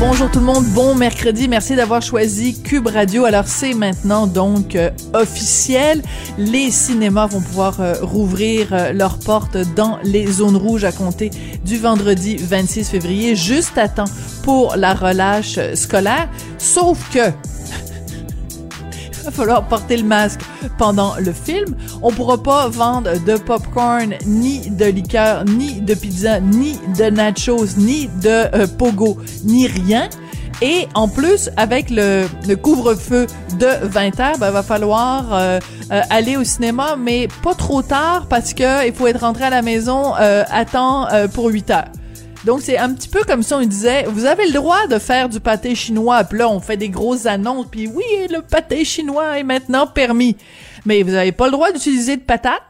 Bonjour tout le monde, bon mercredi, merci d'avoir choisi Cube Radio. Alors c'est maintenant donc euh, officiel, les cinémas vont pouvoir euh, rouvrir euh, leurs portes dans les zones rouges à compter du vendredi 26 février, juste à temps pour la relâche scolaire, sauf que il va falloir porter le masque pendant le film. On pourra pas vendre de popcorn, ni de liqueur, ni de pizza, ni de nachos, ni de euh, pogo, ni rien. Et en plus, avec le, le couvre-feu de 20 heures, ben, va falloir euh, euh, aller au cinéma, mais pas trop tard parce que il faut être rentré à la maison à temps pour 8 heures. Donc c'est un petit peu comme si on disait vous avez le droit de faire du pâté chinois, puis là on fait des grosses annonces puis oui, le pâté chinois est maintenant permis. Mais vous n'avez pas le droit d'utiliser de patates.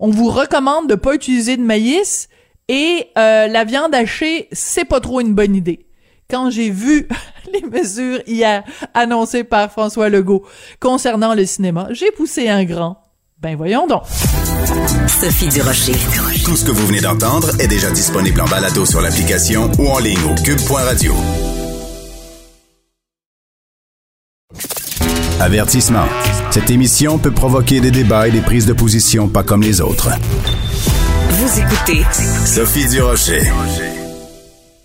On vous recommande de pas utiliser de maïs et euh, la viande hachée, c'est pas trop une bonne idée. Quand j'ai vu les mesures hier annoncées par François Legault concernant le cinéma, j'ai poussé un grand. Ben voyons donc. Sophie Durocher. Tout ce que vous venez d'entendre est déjà disponible en balado sur l'application ou en ligne au cube.radio. Avertissement. Cette émission peut provoquer des débats et des prises de position pas comme les autres. Vous écoutez Sophie Durocher.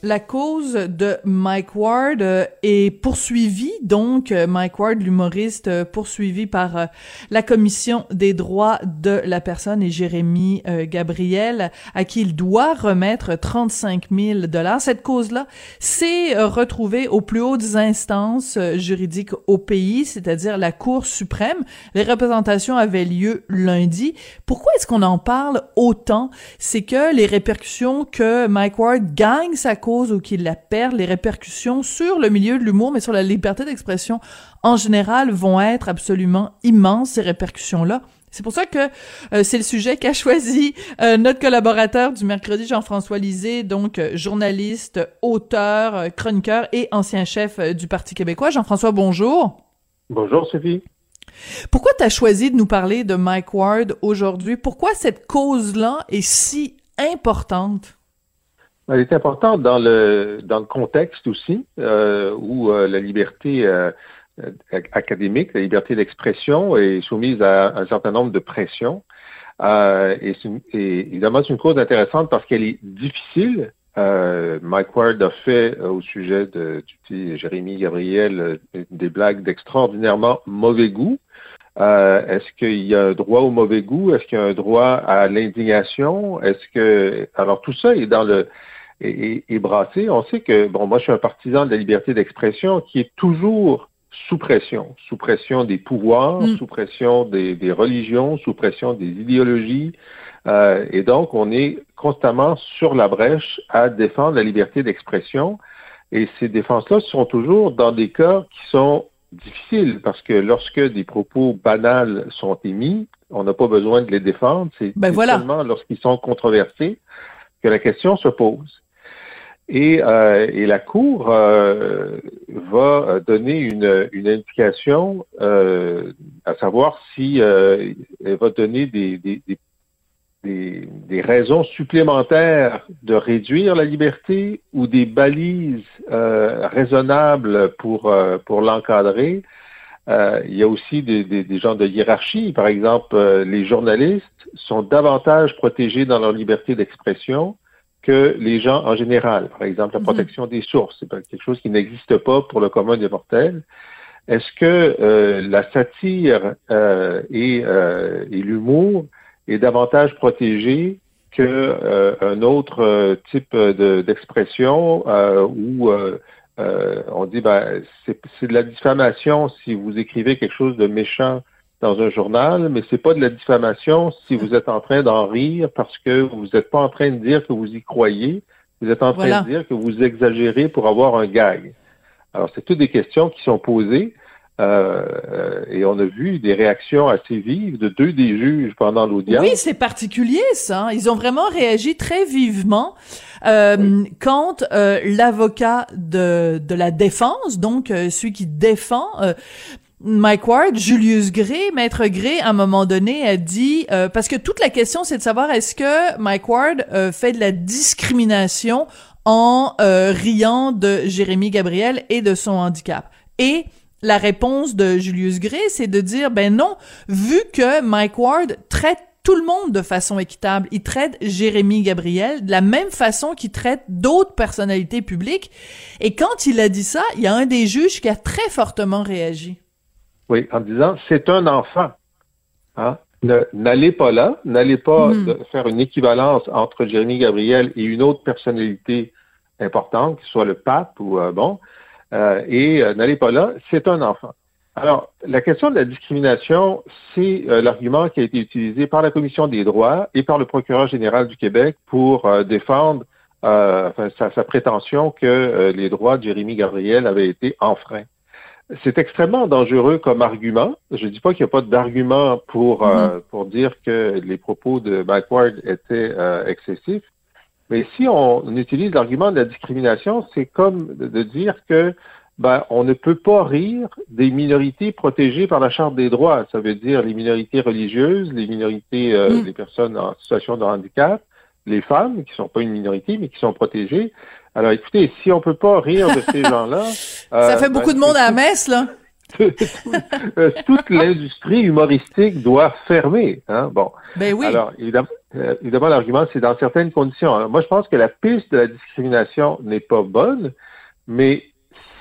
La cause de Mike Ward euh, est poursuivie, donc euh, Mike Ward, l'humoriste, euh, poursuivi par la Commission des droits de la personne et Jérémy Gabriel, à qui il doit remettre 35 000 dollars. Cette cause-là s'est retrouvée aux plus hautes instances juridiques au pays, c'est-à-dire la Cour suprême. Les représentations avaient lieu lundi. Pourquoi est-ce qu'on en parle autant? C'est que les répercussions que Mike Ward gagne sa cause ou qu'il la perd, les répercussions sur le milieu de l'humour, mais sur la liberté d'expression en général, vont être absolument immenses, ces répercussions-là. C'est pour ça que euh, c'est le sujet qu'a choisi euh, notre collaborateur du mercredi, Jean-François Lisée, donc euh, journaliste, auteur, chroniqueur et ancien chef du Parti québécois. Jean-François, bonjour. Bonjour, Sophie. Pourquoi tu as choisi de nous parler de Mike Ward aujourd'hui? Pourquoi cette cause-là est si importante? Elle est importante dans le dans le contexte aussi euh, où euh, la liberté euh, académique, la liberté d'expression est soumise à un certain nombre de pressions. et, et, évidemment, c'est une cause intéressante parce qu'elle est difficile. Mike Ward a fait au sujet de petit Jérémy Gabriel des blagues d'extraordinairement mauvais goût. Est-ce qu'il y a un droit au mauvais goût? Est-ce qu'il y a un droit à l'indignation? Est-ce que alors tout ça est dans le et, brassé. On sait que, bon, moi je suis un partisan de la liberté d'expression qui est toujours sous pression, sous pression des pouvoirs, mm. sous pression des, religions, sous pression des idéologies. Euh, et donc, on est constamment sur la brèche à défendre la liberté d'expression. Et ces défenses-là sont toujours dans des cas qui sont difficiles parce que lorsque des propos banals sont émis, on n'a pas besoin de les défendre. C'est ben seulement lorsqu'ils sont controversés que la question se pose. Et, euh, et la Cour euh, va donner une, une indication, euh, à savoir si elle va donner des, des, des, des, raisons supplémentaires de réduire la liberté ou des balises raisonnables pour, pour l'encadrer. il y a aussi des, des, des gens de hiérarchie. Par exemple, les journalistes sont davantage protégés dans leur liberté d'expression que les gens en général. Par exemple, la mhm. protection des sources, c'est quelque chose qui n'existe pas pour le commun des mortels. Est-ce que euh, la satire euh, et, euh, et l'humour est davantage protégé que un autre type d'expression où on dit ben c'est de la diffamation si vous écrivez quelque chose de méchant dans un journal, mais c'est pas de la diffamation si vous êtes en train d'en rire parce que vous n'êtes pas en train de dire que vous y croyez, vous êtes en train de dire que vous exagérez pour avoir un gag. Alors, c'est toutes des questions qui sont posées Euh, et on a vu des réactions assez vives de deux des juges pendant l'audience. Oui, c'est particulier ça. Ils ont vraiment réagi très vivement euh, quand euh, l'avocat de, de la défense, donc euh, celui qui défend Mike Ward, Julius Gray, Maître Gray, à un moment donné, a dit parce que toute la question c'est de savoir est-ce que Mike Ward fait de la discrimination en riant de Jérémy Gabriel et de son handicap? Et la réponse de Julius Gray, c'est de dire, ben non, vu que Mike Ward traite tout le monde de façon équitable. Il traite Jérémy Gabriel de la même façon qu'il traite d'autres personnalités publiques. Et quand il a dit ça, il y a un des juges qui a très fortement réagi. Oui, en disant, c'est un enfant. Hein? N'allez pas là, n'allez pas hmm. faire une équivalence entre Jérémy Gabriel et une autre personnalité importante, que ce soit le pape ou euh, bon. Euh, et euh, n'allez pas là, c'est un enfant. Alors, la question de la discrimination, c'est euh, l'argument qui a été utilisé par la Commission des droits et par le procureur général du Québec pour défendre sa, prétention que les droits de Jérémy Gabriel avaient été enfreints. C'est extrêmement dangereux comme argument. Je ne dis pas qu'il n'y a pas d'argument pour, mm-hmm. pour dire que les propos de Backward étaient excessifs, mais si on, utilise l'argument de la discrimination, c'est comme de, dire que ben, on ne peut pas rire des minorités protégées par la Charte des droits. Ça veut dire les minorités religieuses, les minorités, euh, mm. les personnes en situation de handicap, les femmes, qui sont pas une minorité, mais qui sont protégées. Alors écoutez, si on peut pas rire de ces gens-là... ça euh, fait beaucoup ben, de monde à la messe, là euh, toute l'industrie humoristique doit fermer. Hein? Bon. Ben oui. Alors, évidemment, euh, évidemment l'argument, c'est dans certaines conditions. moi, je pense que la piste de la discrimination n'est pas bonne, mais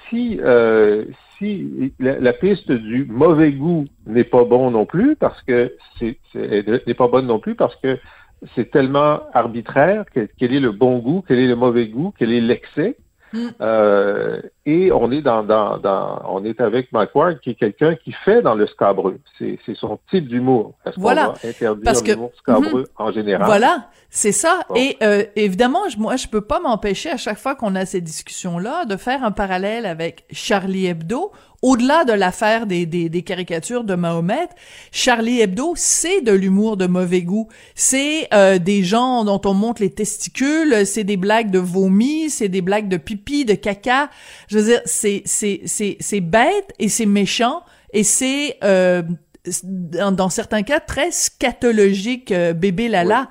si, euh, si la, piste du mauvais goût n'est pas bon non plus, parce que c'est n'est pas bonne non plus, parce que c'est tellement arbitraire, quel est le bon goût, quel est le mauvais goût, quel est l'excès. Euh, et on est dans, dans, dans, on est avec Mike Ward, qui est quelqu'un qui fait dans le scabreux. C'est, son type d'humour. Est-ce voilà. qu'on va interdire Parce l'humour scabreux mm-hmm. en général? Voilà. C'est ça. Et euh, évidemment, moi, je peux pas m'empêcher à chaque fois qu'on a ces discussions-là de faire un parallèle avec Charlie Hebdo. Au-delà de l'affaire des, des, des, caricatures de Mahomet, Charlie Hebdo, c'est de l'humour de mauvais goût. C'est euh, des gens dont on montre les testicules, c'est des blagues de vomi, c'est des blagues de pipi, de caca. Je veux dire, c'est c'est c'est c'est bête et c'est méchant et c'est euh, dans, certains cas très scatologique, euh, bébé lala.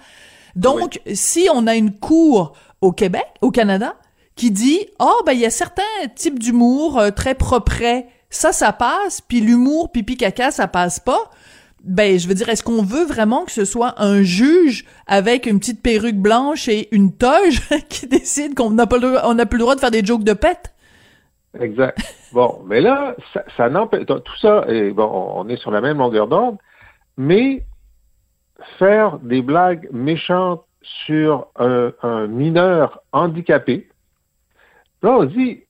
Donc, si on a une cour au Québec, au Canada, qui dit oh ben il y a certains types d'humour euh, très propres, ça ça passe, puis l'humour pipi caca ça passe pas. Ben je veux dire est-ce qu'on veut vraiment que ce soit un juge avec une petite perruque blanche et une toge qui décide qu'on n'a pas plus le droit de faire des jokes de pète? Exact. Bon, mais là ça, n'empêche tout ça et on est sur la même longueur d'onde, mais faire des blagues méchantes sur un, mineur handicapé, là, on dit,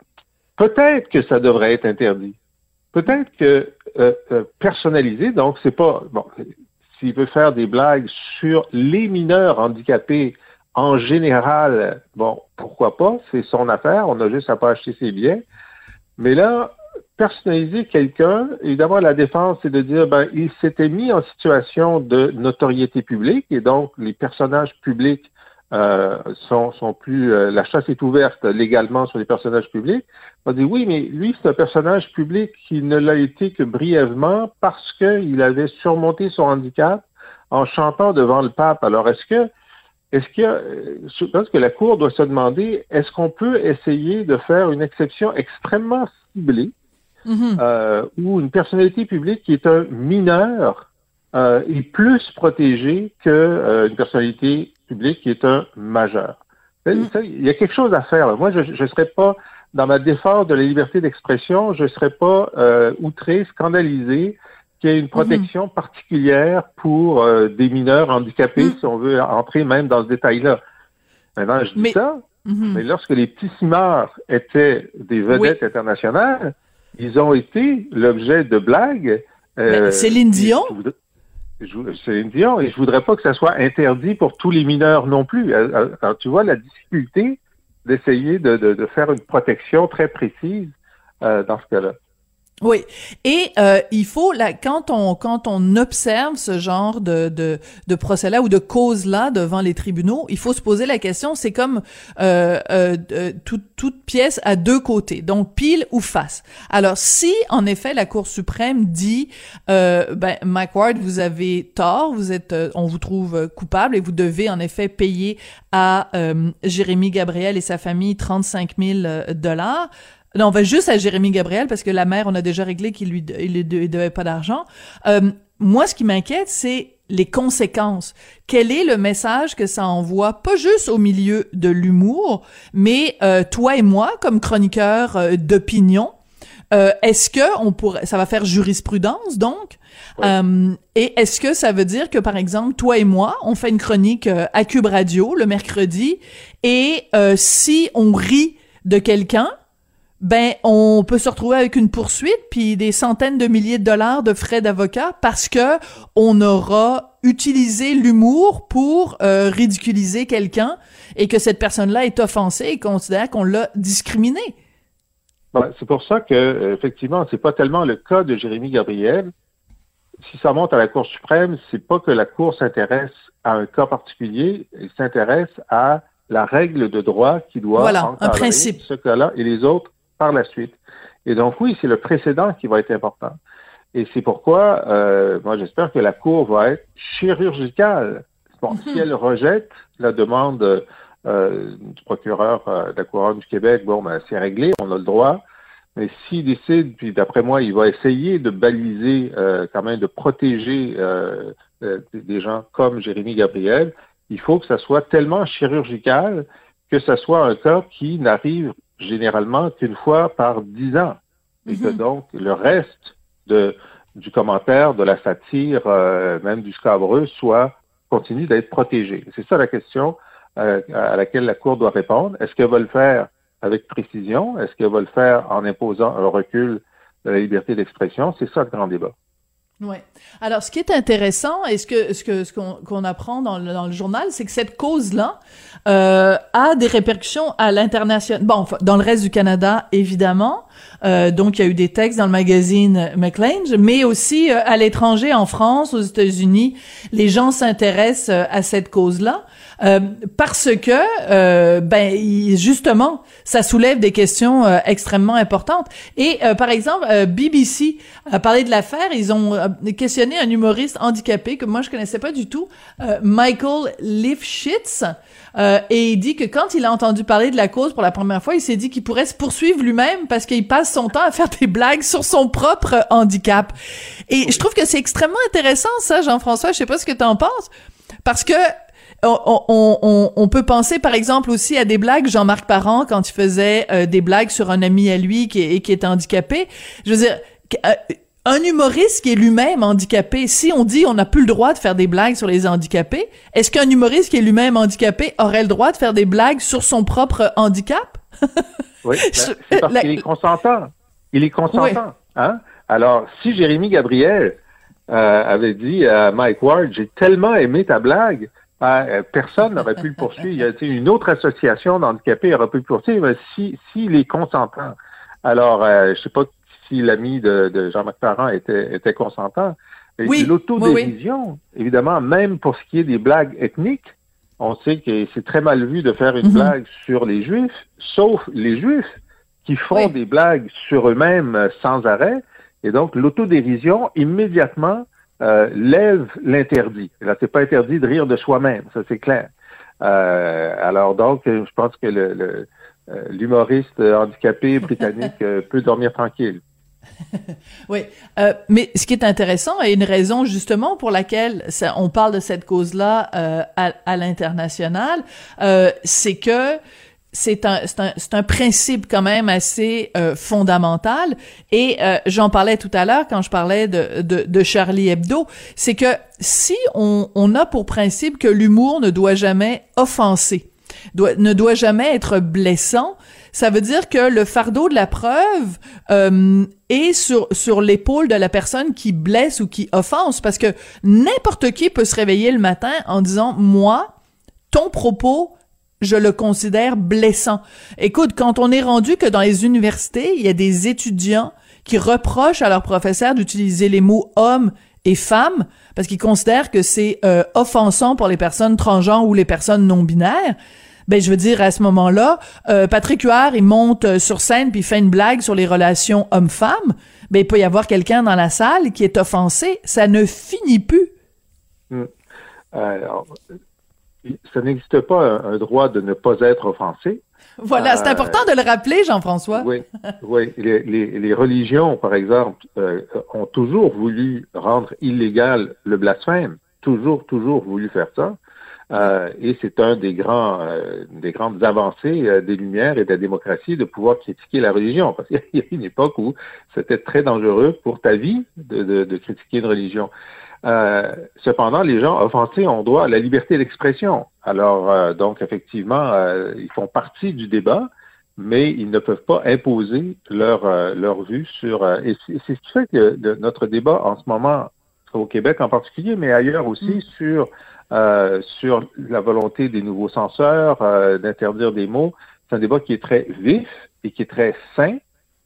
peut-être que ça devrait être interdit. Peut-être que euh, euh, personnalisé, donc c'est pas bon. S'il veut faire des blagues sur les mineurs handicapés en général, bon, pourquoi pas, c'est son affaire, on a juste à pas acheter ses billets. Mais là, personnaliser quelqu'un, évidemment, la défense, c'est de dire, ben, il s'était mis en situation de notoriété publique et donc les personnages publics euh, sont, sont plus, euh, la chasse est ouverte légalement sur les personnages publics. On dit oui, mais lui, c'est un personnage public qui ne l'a été que brièvement parce qu'il avait surmonté son handicap en chantant devant le pape. Alors, est-ce que est-ce qu'il y a, je pense que la Cour doit se demander, est-ce qu'on peut essayer de faire une exception extrêmement ciblée Mm-hmm. euh, où une personnalité publique qui est un mineur euh, est plus protégée qu'une euh, personnalité publique qui est un majeur. Mm. Il y a quelque chose à faire. Moi, je ne serais pas, dans ma défense de la liberté d'expression, je ne serais pas euh, outré, scandalisé qu'il y ait une mm-hmm. protection particulière pour euh, des mineurs handicapés, mm. si on veut entrer même dans ce détail-là. Maintenant, je dis ça, mm-hmm. mais lorsque les petits cimards étaient des vedettes internationales, ils ont été l'objet de blagues. Euh, Céline Dion? Céline Dion, et je voudrais pas que ça soit interdit pour tous les mineurs non plus. Alors, euh, euh, tu vois la difficulté d'essayer de, de, de, faire une protection très précise euh, dans ce cas-là. Oui, et euh, il faut là quand on quand on observe ce genre de de, de procès là ou de cause là devant les tribunaux, il faut se poser la question. C'est comme euh, euh, toute toute pièce à deux côtés, donc pile ou face. Alors si en effet la Cour suprême dit euh, ben Mike vous avez tort, vous êtes euh, on vous trouve coupable et vous devez en effet payer à euh, Jérémy Gabriel et sa famille 35 000 dollars. Non, on va juste à Jérémy Gabriel parce que la mère, on a déjà réglé qu'il lui il devait pas d'argent. Euh, moi, ce qui m'inquiète, c'est les conséquences. Quel est le message que ça envoie, pas juste au milieu de l'humour, mais euh, toi et moi, comme chroniqueurs euh, d'opinion, euh, est-ce que on pourrait, ça va faire jurisprudence donc, euh, et est-ce que ça veut dire que par exemple toi et moi, on fait une chronique à Cube Radio le mercredi, et si on rit de quelqu'un, ben on peut se retrouver avec une poursuite puis des centaines de milliers de dollars de frais d'avocat parce que on aura utilisé l'humour pour euh, ridiculiser quelqu'un et que cette personne-là est offensée et considère qu'on l'a discriminé. c'est pour ça que effectivement, c'est pas tellement le cas de Jérémy Gabriel. Si ça monte à la Cour suprême, c'est pas que la Cour s'intéresse à un cas particulier, elle s'intéresse à la règle de droit qui doit voilà, un principe. ce cas-là et les autres par la suite. Et donc oui, c'est le précédent qui va être important. Et c'est pourquoi, euh, moi j'espère que la Cour va être chirurgicale. Bon, Si mhm. elle rejette la demande euh, du procureur euh, de la Couronne du Québec, bon, ben, c'est réglé, on a le droit. Mais s'il décide, puis d'après moi, il va essayer de baliser, quand même, de protéger des gens comme Jérémy Gabriel, il faut que ça soit tellement chirurgical que ce soit un cas qui n'arrive généralement qu'une fois par dix ans. Et que mhm. donc, le reste de, du commentaire, de la satire, euh, même du scabreux, soit continue d'être protégé. C'est ça la question euh, à laquelle la Cour doit répondre. Est-ce qu'elle va le faire avec précision? Est-ce qu'elle va le faire en imposant un recul de la liberté d'expression? C'est ça le grand débat. Ouais. Alors, ce qui est intéressant et ce que ce que ce qu'on apprend dans le, dans le journal, c'est que cette cause-là euh, a des répercussions à l'international. Bon, dans le reste du Canada, évidemment. Euh, donc, il y a eu des textes dans le magazine McLean, mais aussi euh, à l'étranger, en France, aux États-Unis, les gens s'intéressent euh, à cette cause-là. Parce que ben justement ça soulève des questions extrêmement importantes et par exemple BBC a parlé de l'affaire ils ont questionné un humoriste handicapé que moi je connaissais pas du tout Michael Lifshitz et il dit que quand il a entendu parler de la cause pour la première fois il s'est dit qu'il pourrait se poursuivre lui-même parce qu'il passe son temps à faire des blagues sur son propre handicap et je trouve que c'est extrêmement intéressant ça Jean-François je sais pas ce que tu en penses parce que on, peut penser par exemple aussi à des blagues Jean-Marc Parent quand il faisait euh, des blagues sur un ami à lui qui est, qui est handicapé. Je veux dire, euh, un humoriste qui est lui-même handicapé, si on dit on n'a plus le droit de faire des blagues sur les handicapés, est-ce qu'un humoriste qui est lui-même handicapé aurait le droit de faire des blagues sur son propre handicap? oui, ben, c'est parce qu'il est consentant. Il est consentant. Hein? Alors, si Jérémy Gabriel euh, avait dit à Mike Ward, j'ai tellement aimé ta blague, ah, euh, personne n'aurait pu le poursuivre. Il y a une autre association d'handicapés aurait pu le poursuivre s'il si, est consentant. Alors, euh, je ne sais pas si l'ami de, Jean-Marc Parent était, était consentant. Oui, L'autodérision, évidemment, même pour ce qui est des blagues ethniques, on sait que c'est très mal vu de faire une mhm. blague sur les Juifs, sauf les Juifs qui font des blagues sur eux-mêmes euh, sans arrêt. Et donc, l'autodérision, immédiatement, euh, lève l'interdit. Là, c'est pas interdit de rire de soi-même, ça c'est clair. Euh, alors donc, je pense que le, l'humoriste handicapé britannique peut dormir tranquille. oui, mais ce qui est intéressant et une raison justement pour laquelle on parle de cette cause-là à, à l'international, c'est que c'est un, un, un, principe quand même assez euh, fondamental. Et euh, j'en parlais tout à l'heure quand je parlais de, de, de Charlie Hebdo, c'est que si on, on, a pour principe que l'humour ne doit jamais offenser, doit, ne doit jamais être blessant, ça veut dire que le fardeau de la preuve euh, est sur sur l'épaule de la personne qui blesse ou qui offense, parce que n'importe qui peut se réveiller le matin en disant moi, ton propos je le considère blessant. Écoute, quand on est rendu que dans les universités, il y a des étudiants qui reprochent à leurs professeurs d'utiliser les mots homme et femme parce qu'ils considèrent que c'est euh, offensant pour les personnes transgenres ou les personnes non binaires. Ben je veux dire à ce moment-là, euh, Patrick Huard il monte euh, sur scène puis fait une blague sur les relations homme-femme. Ben il peut y avoir quelqu'un dans la salle qui est offensé, ça ne finit plus. Hmm. Alors, ça n'existe pas un, droit de ne pas être offensé. Voilà, c'est important de le rappeler, Jean-François. Oui, oui. Les, les, les, religions, par exemple, euh, ont toujours voulu rendre illégal le blasphème, toujours, toujours voulu faire ça. Euh, et c'est un des grands, euh, des grandes avancées euh, des Lumières et de la démocratie de pouvoir critiquer la religion, parce qu'il y a une époque où c'était très dangereux pour ta vie de, de, de critiquer une religion. Euh, cependant, les gens offensés ont droit à la liberté d'expression. Alors, euh, donc, effectivement, euh, ils font partie du débat, mais ils ne peuvent pas imposer leur, leur vue sur... et c'est ce qui fait que notre débat en ce moment, au Québec en particulier, mais ailleurs aussi, mm. Sur, sur la volonté des nouveaux censeurs d'interdire des mots, c'est un débat qui est très vif et qui est très sain,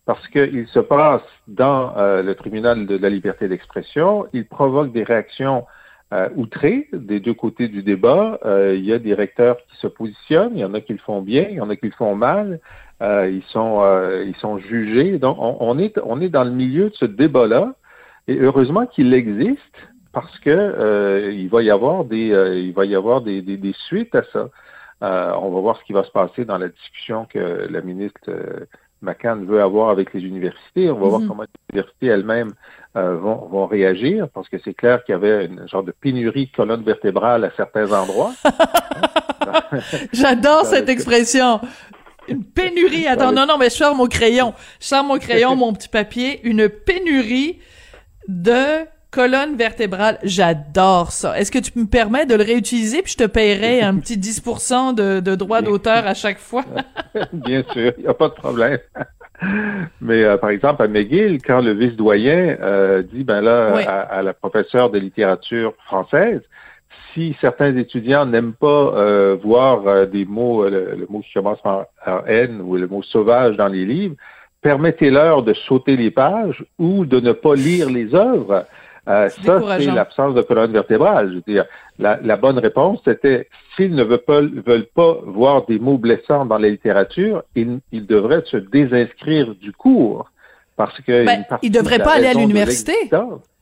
parce qu'il se passe dans euh, le tribunal de la liberté d'expression, il provoque des réactions euh, outrées des deux côtés du débat. Euh, il y a des recteurs qui se positionnent, il y en a qui le font bien, il y en a qui le font mal. ils sont ils sont jugés. Donc on, est on est dans le milieu de ce débat-là, et heureusement qu'il existe parce que il va y avoir des il va y avoir des, des, des suites à ça. on va voir ce qui va se passer dans la discussion que la ministre McCann veut avoir avec les universités. On va voir mhm. comment les universités elles-mêmes euh, vont, vont, réagir, parce que c'est clair qu'il y avait une genre de pénurie de colonne vertébrale à certains endroits. J'adore cette expression. Une pénurie. Attends, non, non, mais je sors mon crayon. Je sors mon crayon, mon petit papier. Une pénurie de colonne vertébrale, j'adore ça. Est-ce que tu me permets de le réutiliser puis je te paierai un petit 10% de, de droits d'auteur à chaque fois? Bien sûr, il n'y a pas de problème. Mais euh, par exemple, à McGill, quand le vice-doyen euh, dit, ben là, à, la professeure de littérature française, si certains étudiants n'aiment pas euh, voir des mots, le, mot qui commence par N ou le mot sauvage dans les livres, permettez-leur de sauter les pages ou de ne pas lire les œuvres. Euh, ça, c'est l'absence de colonne vertébrale. Je veux dire, la, la bonne réponse, c'était s'ils ne veulent pas, veulent pas voir des mots blessants dans la littérature, ils, ils devraient se désinscrire du cours. Parce que ben, ils devraient pas aller à l'université.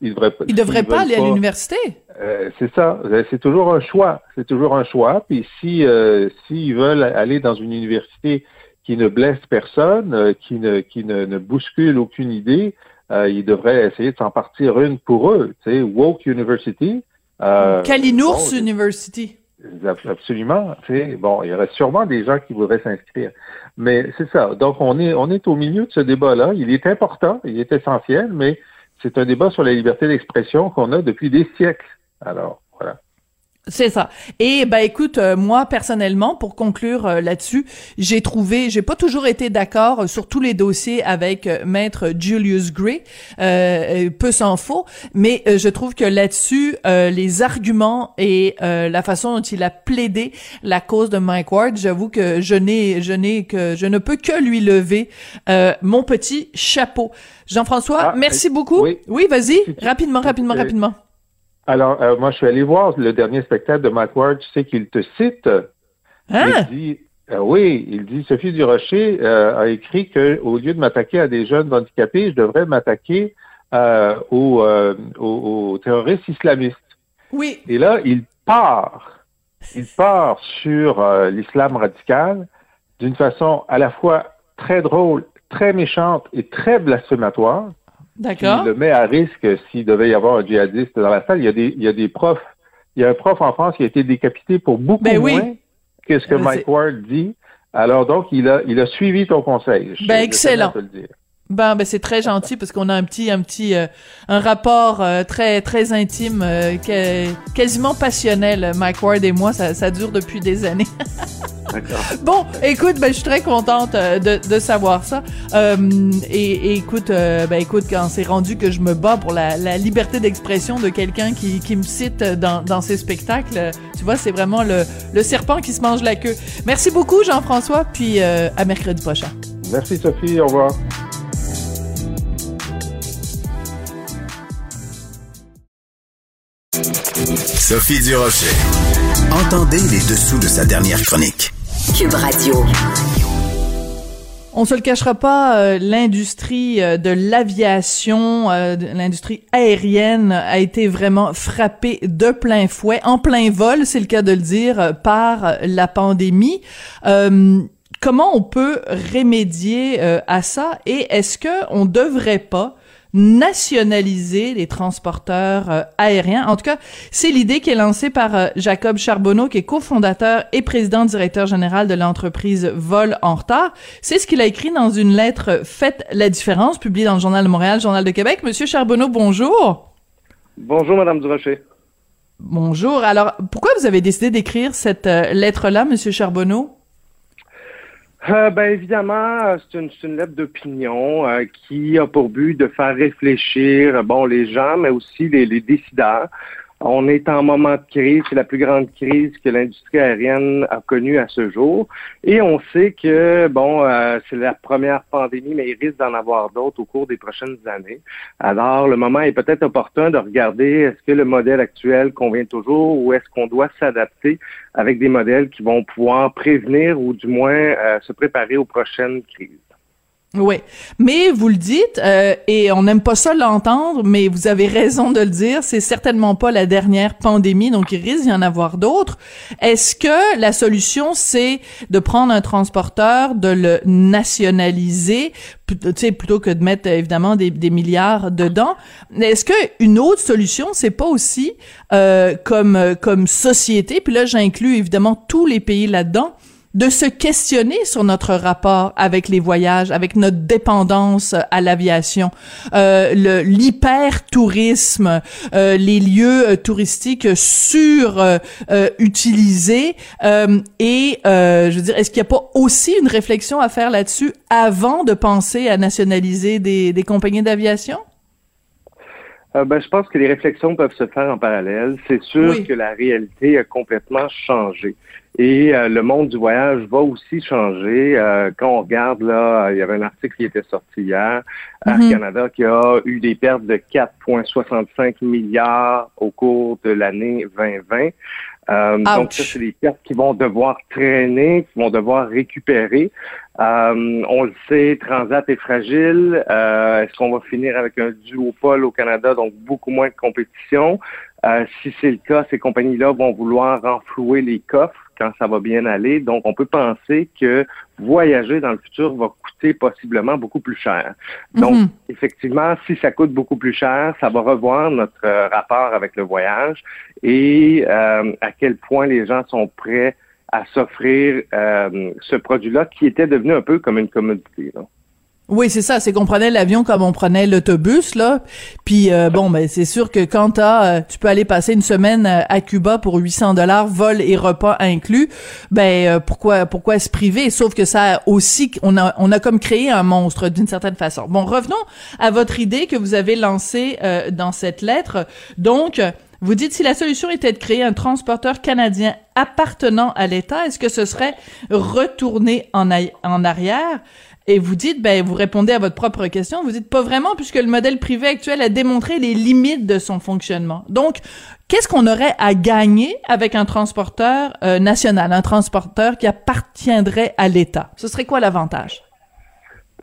Ils devraient, ils devraient pas aller à l'université. Euh, c'est ça. C'est toujours un choix. C'est toujours un choix. Puis si euh, s'ils veulent aller dans une université qui ne blesse personne, euh, qui ne qui ne, ne bouscule aucune idée, euh, ils devraient essayer de s'en partir une pour eux. Tu sais, Woke University. Euh, Kalinours University. Absolument. Tu sais, bon, il y aurait sûrement des gens qui voudraient s'inscrire. Mais c'est ça. Donc, on est, on est au milieu de ce débat-là. Il est important, il est essentiel, mais c'est un débat sur la liberté d'expression qu'on a depuis des siècles. Alors. C'est ça. Et ben écoute, euh, moi personnellement, pour conclure euh, là-dessus, j'ai trouvé, j'ai pas toujours été d'accord sur tous les dossiers avec euh, maître Julius Gray, peu s'en faut, mais je trouve que là-dessus, les arguments et la façon dont il a plaidé la cause de Mike Ward, j'avoue que je n'ai, je n'ai que, je ne peux que lui lever mon petit chapeau. Jean-François, ah, merci beaucoup. Oui, oui vas-y, rapidement, rapidement, rapidement. Alors, euh, moi, je suis allé voir le dernier spectacle de Matt Ward. Tu sais qu'il te cite. Hein? Il dit, euh, oui, il dit, Sophie Durocher euh, a écrit que au lieu de m'attaquer à des jeunes handicapés, je devrais m'attaquer aux, aux, terroristes islamistes. Oui. Et là, il part. Il part sur l'islam radical d'une façon à la fois très drôle, très méchante et très blasphématoire. D'accord. le met à risque s'il devait y avoir un djihadiste dans la salle. Il y a des, il y a des profs. Il y a un prof en France qui a été décapité pour beaucoup ben moins que ce que Mike Ward dit. Alors donc, il a, il a suivi ton conseil. Ben, excellent. Ben, ben c'est très gentil parce qu'on a un petit un petit euh, un rapport euh, très très intime euh, quasiment passionnel Mike Ward et moi ça, ça dure depuis des années. bon, écoute, ben je suis très contente de, de savoir ça. Et, et, écoute, ben écoute quand c'est rendu que je me bats pour la, la liberté d'expression de quelqu'un qui, qui me cite dans dans ses spectacles, tu vois, c'est vraiment le le serpent qui se mange la queue. Merci beaucoup Jean-François, puis à mercredi prochain. Merci Sophie, au revoir. Sophie Durocher. Entendez les dessous de sa dernière chronique. Cube Radio. On se le cachera pas, euh, l'industrie euh, de l'aviation, euh, l'industrie aérienne a été vraiment frappée de plein fouet, en plein vol, c'est le cas de le dire, par la pandémie. comment on peut remédier à ça? Et est-ce que on devrait pas nationaliser les transporteurs euh, aériens. En tout cas, c'est l'idée qui est lancée par euh, Jacob Charbonneau, qui est cofondateur et président directeur général de l'entreprise Vol en retard. C'est ce qu'il a écrit dans une lettre Faites la différence, publiée dans le Journal de Montréal, Journal de Québec. Monsieur Charbonneau, bonjour. Bonjour, Madame Durocher. Bonjour. Alors, pourquoi vous avez décidé d'écrire cette euh, lettre-là, Monsieur Charbonneau? Euh, ben évidemment, euh, c'est une, une, lettre d'opinion euh, qui a pour but de faire réfléchir bon les gens, mais aussi les, les décideurs on est en moment de crise, c'est la plus grande crise que l'industrie aérienne a connue à ce jour. Et on sait que, bon, euh, c'est la première pandémie, mais il risque d'en avoir d'autres au cours des prochaines années. Alors, le moment est peut-être opportun de regarder est-ce que le modèle actuel convient toujours ou est-ce qu'on doit s'adapter avec des modèles qui vont pouvoir prévenir ou du moins euh, se préparer aux prochaines crises. Oui, mais vous le dites, euh, et on n'aime pas ça l'entendre, mais vous avez raison de le dire, c'est certainement pas la dernière pandémie, donc il risque d'y en avoir d'autres. Est-ce que la solution, c'est de prendre un transporteur, de le nationaliser, plutôt que de mettre évidemment des, milliards dedans? Est-ce que une autre solution, c'est pas aussi euh, comme comme société, puis là j'inclus évidemment tous les pays là-dedans, de se questionner sur notre rapport avec les voyages, avec notre dépendance à l'aviation, euh, le l'hyper-tourisme, euh, les lieux euh, touristiques sur euh, utilisés et je veux dire, est-ce qu'il n'y a pas aussi une réflexion à faire là-dessus avant de penser à nationaliser des compagnies d'aviation? Ben, je pense que les réflexions peuvent se faire en parallèle. C'est sûr que la réalité a complètement changé. Et euh, le monde du voyage va aussi changer. Euh, quand on regarde, là, il y avait un article qui était sorti hier, Air mhm. Canada qui a eu des pertes de 4,65 milliards au cours de l'année 2020. Euh, donc, ça, c'est des pertes qui vont devoir traîner, qui vont devoir récupérer. Euh, on le sait, Transat est fragile. Euh, est-ce qu'on va finir avec un duopole au Canada, donc beaucoup moins de compétition? si c'est le cas, ces compagnies-là vont vouloir renflouer les coffres quand ça va bien aller. Donc, on peut penser que voyager dans le futur va coûter possiblement beaucoup plus cher. Donc, mhm. effectivement, si ça coûte beaucoup plus cher, ça va revoir notre euh, rapport avec le voyage et euh, à quel point les gens sont prêts à s'offrir euh, ce produit-là qui était devenu un peu comme une commodité. Là. Oui, c'est ça. C'est qu'on prenait l'avion comme on prenait l'autobus, là. Puis euh, bon, ben c'est sûr que quand t'as, euh, tu peux aller passer une semaine à Cuba pour 800 dollars, vol et repas inclus. Ben pourquoi, pourquoi se priver? Sauf que ça a aussi, on a, on a comme créé un monstre d'une certaine façon. Bon, revenons à votre idée que vous avez lancée dans cette lettre. Donc, vous dites si la solution était de créer un transporteur canadien appartenant à l'État, est-ce que ce serait retourner en, en arrière? Et vous dites, ben, vous répondez à votre propre question, vous dites pas vraiment puisque le modèle privé actuel a démontré les limites de son fonctionnement. Donc, qu'est-ce qu'on aurait à gagner avec un transporteur euh, national, un transporteur qui appartiendrait à l'État? Ce serait quoi l'avantage?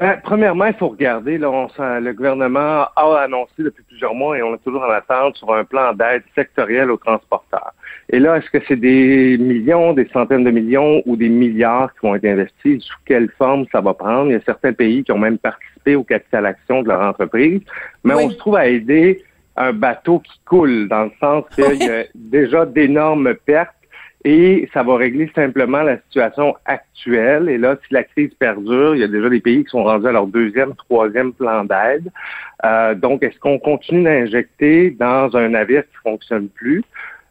Ben, premièrement, il faut regarder. Là, on, le gouvernement a annoncé depuis plusieurs mois et on est toujours en attente sur un plan d'aide sectorielle aux transporteurs. Et là, est-ce que c'est des millions, des centaines de millions ou des milliards qui vont être investis? Sous quelle forme ça va prendre? Il y a certains pays qui ont même participé au capital action de leur entreprise, mais on se trouve à aider un bateau qui coule, dans le sens qu'il y a déjà d'énormes pertes et ça va régler simplement la situation actuelle. Et là, si la crise perdure, il y a déjà des pays qui sont rendus à leur deuxième, troisième plan d'aide. Euh, donc, est-ce qu'on continue d'injecter dans un navire qui fonctionne plus?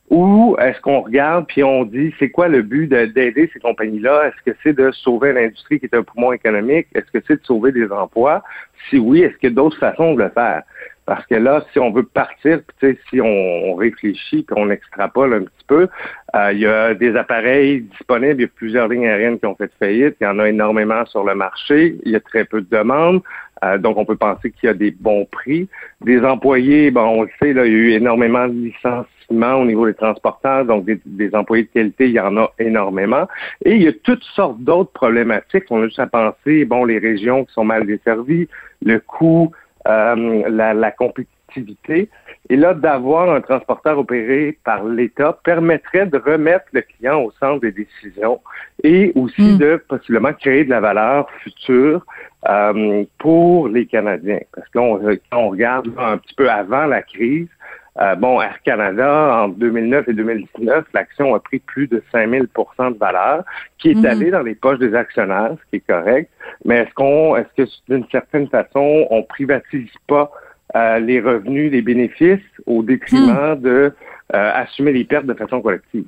Ou est-ce qu'on regarde puis on dit c'est quoi le but d'aider ces compagnies-là? Est-ce que c'est de sauver l'industrie qui est un poumon économique? Est-ce que c'est de sauver des emplois? Si oui, est-ce qu'il y a d'autres façons de le faire? Parce que là, si on veut partir, si on, réfléchit, puis on extrapole un petit peu, euh, il y a des appareils disponibles, il y a plusieurs lignes aériennes qui ont fait faillite, il y en a énormément sur le marché, il y a très peu de demandes. Euh, donc, on peut penser qu'il y a des bons prix. Des employés, bon, on le sait, il y a eu énormément de licenciements au niveau des transporteurs, donc des, employés de qualité, il y en a énormément. Et il y a toutes sortes d'autres problématiques. On a juste à penser, bon, les régions qui sont mal desservies, le coût, euh, la, la compétitivité. Et là, d'avoir un transporteur opéré par l'État permettrait de remettre le client au centre des décisions et aussi hmm. de possiblement créer de la valeur future euh, pour les Canadiens. Parce que là, quand on regarde un petit peu avant la crise, euh, bon, Air Canada, en 2009 et 2019, l'action a pris plus de 5000% de valeur, qui est hmm. allée dans les poches des actionnaires, ce qui est correct. Mais est-ce qu'on, est-ce que d'une certaine façon, on privatise pas euh, les revenus, les bénéfices au détriment hmm. de euh, assumer les pertes de façon collective?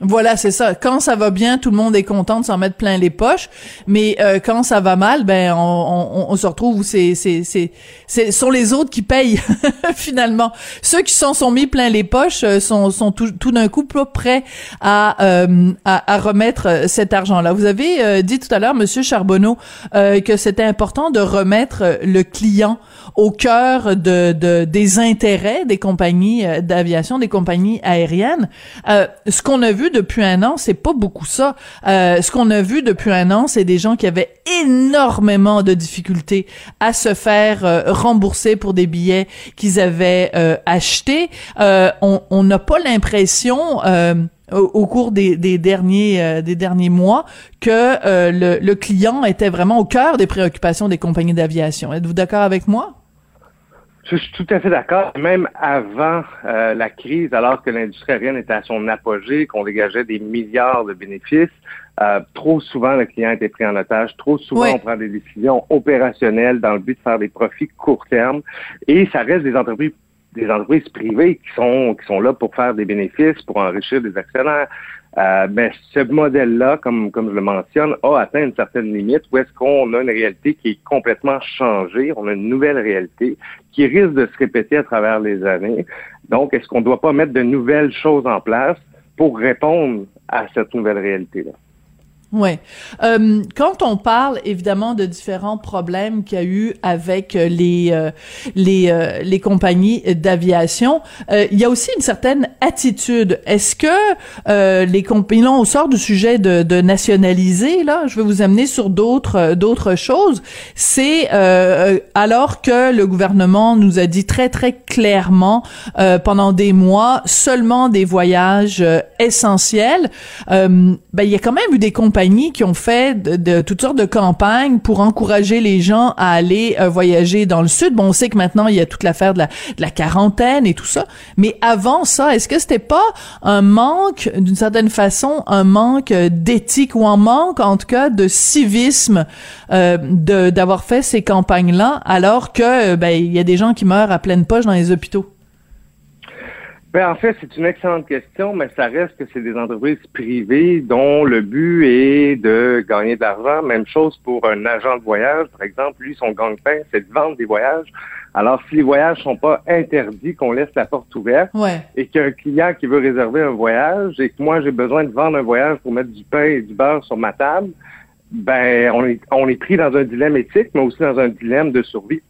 Voilà, c'est ça. Quand ça va bien, tout le monde est content de s'en mettre plein les poches, mais euh, quand ça va mal, ben on, on, on se retrouve où c'est c'est c'est c'est sont les autres qui payent finalement. Ceux qui s'en sont mis plein les poches euh, sont sont tout, tout d'un coup prêts à, euh, à, à remettre cet argent-là. Vous avez dit tout à l'heure, Monsieur Charbonneau, que c'était important de remettre le client au cœur de, de des intérêts des compagnies d'aviation, des compagnies aériennes. ce qu'on a vu depuis un an, c'est pas beaucoup ça. Euh, ce qu'on a vu depuis un an, c'est des gens qui avaient énormément de difficultés à se faire euh, rembourser pour des billets qu'ils avaient euh, achetés. on n'a pas l'impression au, cours des, derniers des derniers mois que le, le client était vraiment au cœur des préoccupations des compagnies d'aviation. Êtes-vous d'accord avec moi? Je suis tout à fait d'accord. Même avant euh, la crise, alors que l'industrie aérienne était à son apogée, qu'on dégageait des milliards de bénéfices, euh, trop souvent le client était pris en otage. Trop souvent, on prend des décisions opérationnelles dans le but de faire des profits court terme. Et ça reste des entreprises des entreprises privées qui sont qui sont là pour faire des bénéfices, pour enrichir des actionnaires. Euh, ben, ce modèle-là, comme, comme je le mentionne, a atteint une certaine limite où est-ce qu'on a une réalité qui est complètement changée, on a une nouvelle réalité qui risque de se répéter à travers les années. Donc, est-ce qu'on ne doit pas mettre de nouvelles choses en place pour répondre à cette nouvelle réalité-là? Ouais. Euh, quand on parle évidemment de différents problèmes qu'il y a eu avec euh, les euh, les euh, les compagnies d'aviation, il y a aussi une certaine attitude. Est-ce que les compagnies là on sort du sujet de, de nationaliser là, je vais vous amener sur d'autres d'autres choses. C'est alors que le gouvernement nous a dit très très clairement pendant des mois seulement des voyages essentiels. ben il y a quand même eu des compagnies qui ont fait de, toutes sortes de campagnes pour encourager les gens à aller euh, voyager dans le sud. Bon, on sait que maintenant il y a toute l'affaire de la, de la quarantaine et tout ça, mais avant ça, est-ce que c'était pas un manque, d'une certaine façon, un manque d'éthique ou un manque, en tout cas, de civisme euh, d'avoir fait ces campagnes-là, alors que euh, ben il y a des gens qui meurent à pleine poche dans les hôpitaux? Ben, en fait, c'est une excellente question, mais ça reste que c'est des entreprises privées dont le but est de gagner de l'argent. Même chose pour un agent de voyage, par exemple. Lui, son gagne-pain, c'est de vendre des voyages. Alors, si les voyages sont pas interdits, qu'on laisse la porte ouverte, et qu'un client qui veut réserver un voyage et que moi, j'ai besoin de vendre un voyage pour mettre du pain et du beurre sur ma table, ben, on est, on est pris dans un dilemme éthique, mais aussi dans un dilemme de survie.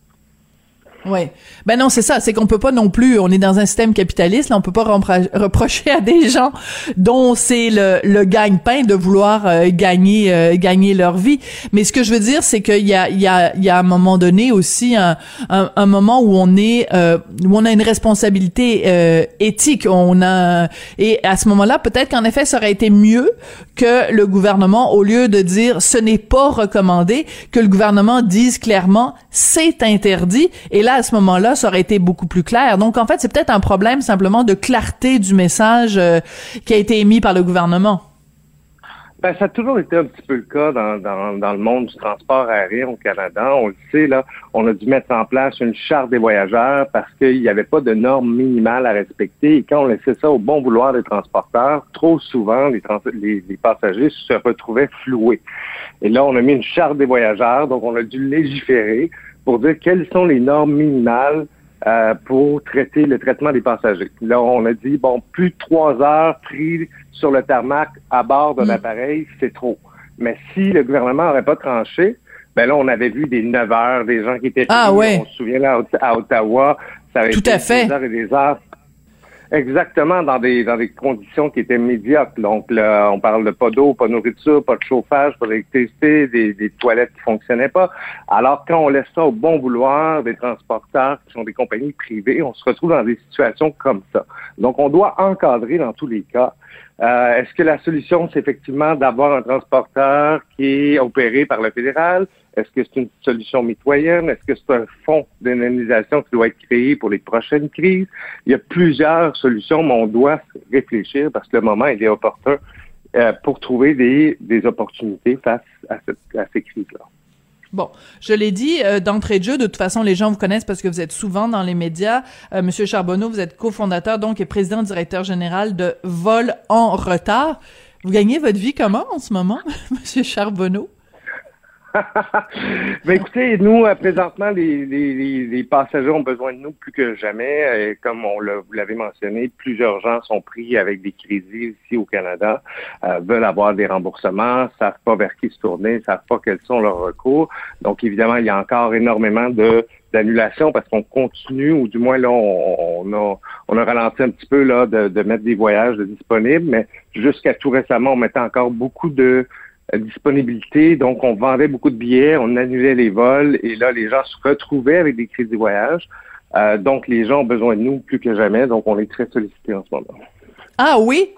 Oui. Ben non, c'est ça. C'est qu'on peut pas non plus. On est dans un système capitaliste. Là, on peut pas reprocher à des gens dont c'est le, le gagne-pain de vouloir euh, gagner euh, gagner leur vie. Mais ce que je veux dire, c'est qu'il y a il y a il y a un moment donné aussi un, un, un moment où on est euh, où on a une responsabilité éthique. On a et à ce moment-là, peut-être qu'en effet, ça aurait été mieux que le gouvernement, au lieu de dire ce n'est pas recommandé, que le gouvernement dise clairement c'est interdit. Et là à ce moment-là, ça aurait été beaucoup plus clair. Donc, en fait, c'est peut-être un problème simplement de clarté du message euh, qui a été émis par le gouvernement. Ben, ça a toujours été un petit peu le cas dans, dans, le monde du transport aérien au Canada. On le sait, là, on a dû mettre en place une charte des voyageurs parce qu'il n'y avait pas de normes minimales à respecter. Et quand on laissait ça au bon vouloir des transporteurs, trop souvent, les, passagers se retrouvaient floués. Et là, on a mis une charte des voyageurs, donc on a dû légiférer pour dire quelles sont les normes minimales euh, pour traiter le traitement des passagers. Là, on a dit, bon, plus de trois heures pris sur le tarmac à bord d'un mm. appareil, c'est trop. Mais si le gouvernement n'aurait pas tranché, ben là, on avait vu des neuf heures, des gens qui étaient ah, on se souvient là à Ottawa, ça avait Tout été à fait. des heures et des heures. Exactement, dans des dans des conditions qui étaient médiocres. Donc là, on parle de pas d'eau, pas de nourriture, pas de chauffage, pas d'électricité, des, des toilettes qui fonctionnaient pas. Alors quand on laisse ça au bon vouloir des transporteurs qui sont des compagnies privées, on se retrouve dans des situations comme ça. Donc on doit encadrer dans tous les cas. Euh, Est-ce que la solution, c'est effectivement d'avoir un transporteur qui est opéré par le fédéral? Est-ce que c'est une solution mitoyenne? Est-ce que c'est un fonds d'indemnisation qui doit être créé pour les prochaines crises? Il y a plusieurs solutions, mais on doit réfléchir parce que le moment, est opportun euh, pour trouver des, opportunités face à ces crises-là. Bon, je l'ai dit euh, d'entrée de jeu. De toute façon, les gens vous connaissent parce que vous êtes souvent dans les médias. Euh, Monsieur Charbonneau, vous êtes cofondateur donc et président directeur général de Vol en retard. Vous gagnez votre vie comment en ce moment, Monsieur Charbonneau? Mais écoutez, nous, euh, présentement, les, les, les, passagers ont besoin de nous plus que jamais. Et comme on l'a, vous l'avez mentionné, plusieurs gens sont pris avec des crédits ici au Canada, euh, veulent avoir des remboursements, savent pas vers qui se tourner, savent pas quels sont leurs recours. Donc, évidemment, il y a encore énormément de d'annulation parce qu'on continue, ou du moins là, on, on, a, on a ralenti un petit peu là de, de mettre des voyages disponibles, mais jusqu'à tout récemment, on mettait encore beaucoup de disponibilité. Donc, on vendait beaucoup de billets, on annulait les vols et là, les gens se retrouvaient avec des crédits voyage. Euh, donc, les gens ont besoin de nous plus que jamais. Donc, on est très sollicités en ce moment. Ah oui?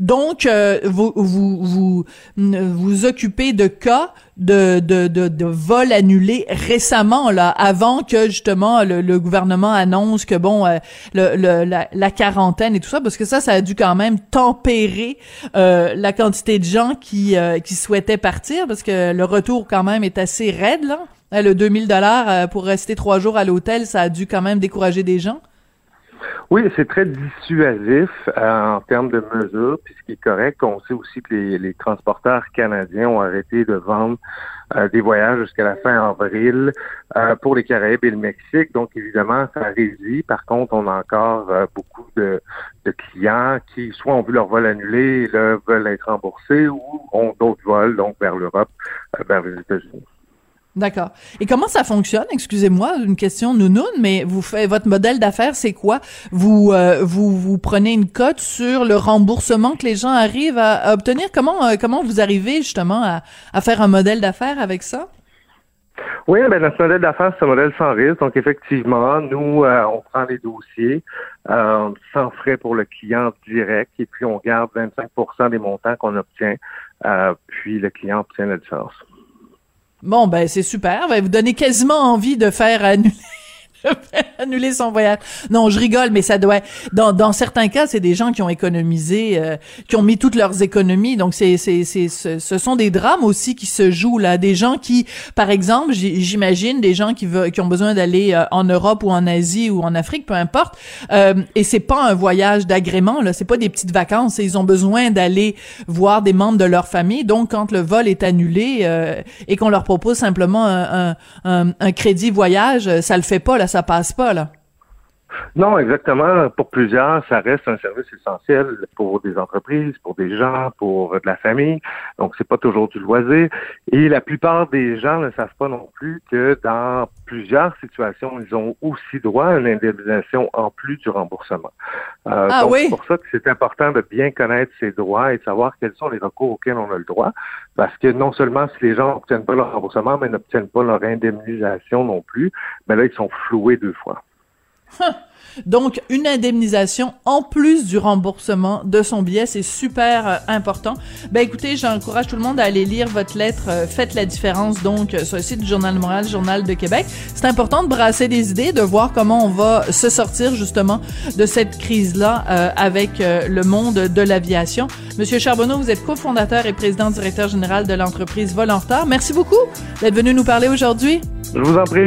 Donc, euh, vous, vous, vous vous occupez de cas de, de, de, de vols annulés récemment, là, avant que justement le, gouvernement annonce que bon, euh, le, la, la, quarantaine et tout ça, parce que ça, ça a dû quand même tempérer euh, la quantité de gens qui, qui souhaitaient partir, parce que le retour quand même est assez raide, là. Le 2000 dollars pour rester trois jours à l'hôtel, ça a dû quand même décourager des gens. Oui, c'est très dissuasif euh, en termes de mesures, puis ce qui est correct, on sait aussi que les, transporteurs canadiens ont arrêté de vendre euh, des voyages jusqu'à la fin avril euh, pour les Caraïbes et le Mexique. Donc, évidemment, ça réduit. Par contre, on a encore beaucoup de, clients qui soit ont vu leur vol annulé, là, veulent être remboursés ou ont d'autres vols, donc vers l'Europe, vers les États-Unis. D'accord. Et comment ça fonctionne? Excusez-moi, une question nounoun, mais vous faites votre modèle d'affaires, c'est quoi? Vous euh, vous vous prenez une cote sur le remboursement que les gens arrivent à, obtenir? Comment euh, comment vous arrivez justement à, à faire un modèle d'affaires avec ça? Oui, ben notre modèle d'affaires, c'est un modèle sans risque. Donc, effectivement, nous, euh, on prend les dossiers sans frais pour le client direct et puis on garde 25% des montants qu'on obtient, puis le client obtient la différence. Bon, ben c'est super. Ben, vous donnez quasiment envie de faire annuler annuler son voyage. Non, je rigole, mais ça doit. Dans, dans certains cas, c'est des gens qui ont économisé, euh, qui ont mis toutes leurs économies. Donc c'est c'est c'est ce sont des drames aussi qui se jouent là. Des gens qui, par exemple, j'imagine des gens qui veulent qui ont besoin d'aller euh, en Europe ou en Asie ou en Afrique, peu importe. Euh, et c'est pas un voyage d'agrément là. C'est pas des petites vacances. Ils ont besoin d'aller voir des membres de leur famille. Donc quand le vol est annulé euh, et qu'on leur propose simplement un, un, un, crédit voyage, ça le fait pas là ça passe pas, là. Non, exactement. Pour plusieurs, ça reste un service essentiel pour des entreprises, pour des gens, pour de la famille. Donc, c'est pas toujours du loisir. Et la plupart des gens ne savent pas non plus que dans plusieurs situations, ils ont aussi droit à une indemnisation en plus du remboursement. Euh, ah, oui? C'est pour ça que c'est important de bien connaître ses droits et de savoir quels sont les recours auxquels on a le droit. Parce que non seulement si les gens n'obtiennent pas leur remboursement, mais n'obtiennent pas leur indemnisation non plus, mais là, ils sont floués deux fois. Donc, une indemnisation en plus du remboursement de son billet, c'est super euh, important. Ben écoutez, j'encourage tout le monde à aller lire votre lettre euh, Faites la différence, donc, euh, sur le site du Journal de Montréal, Journal de Québec. C'est important de brasser des idées, de voir comment on va se sortir justement de cette crise-là avec le monde de l'aviation. Monsieur Charbonneau, vous êtes cofondateur et président directeur général de l'entreprise Volantar. Merci beaucoup d'être venu nous parler aujourd'hui. Je vous en prie.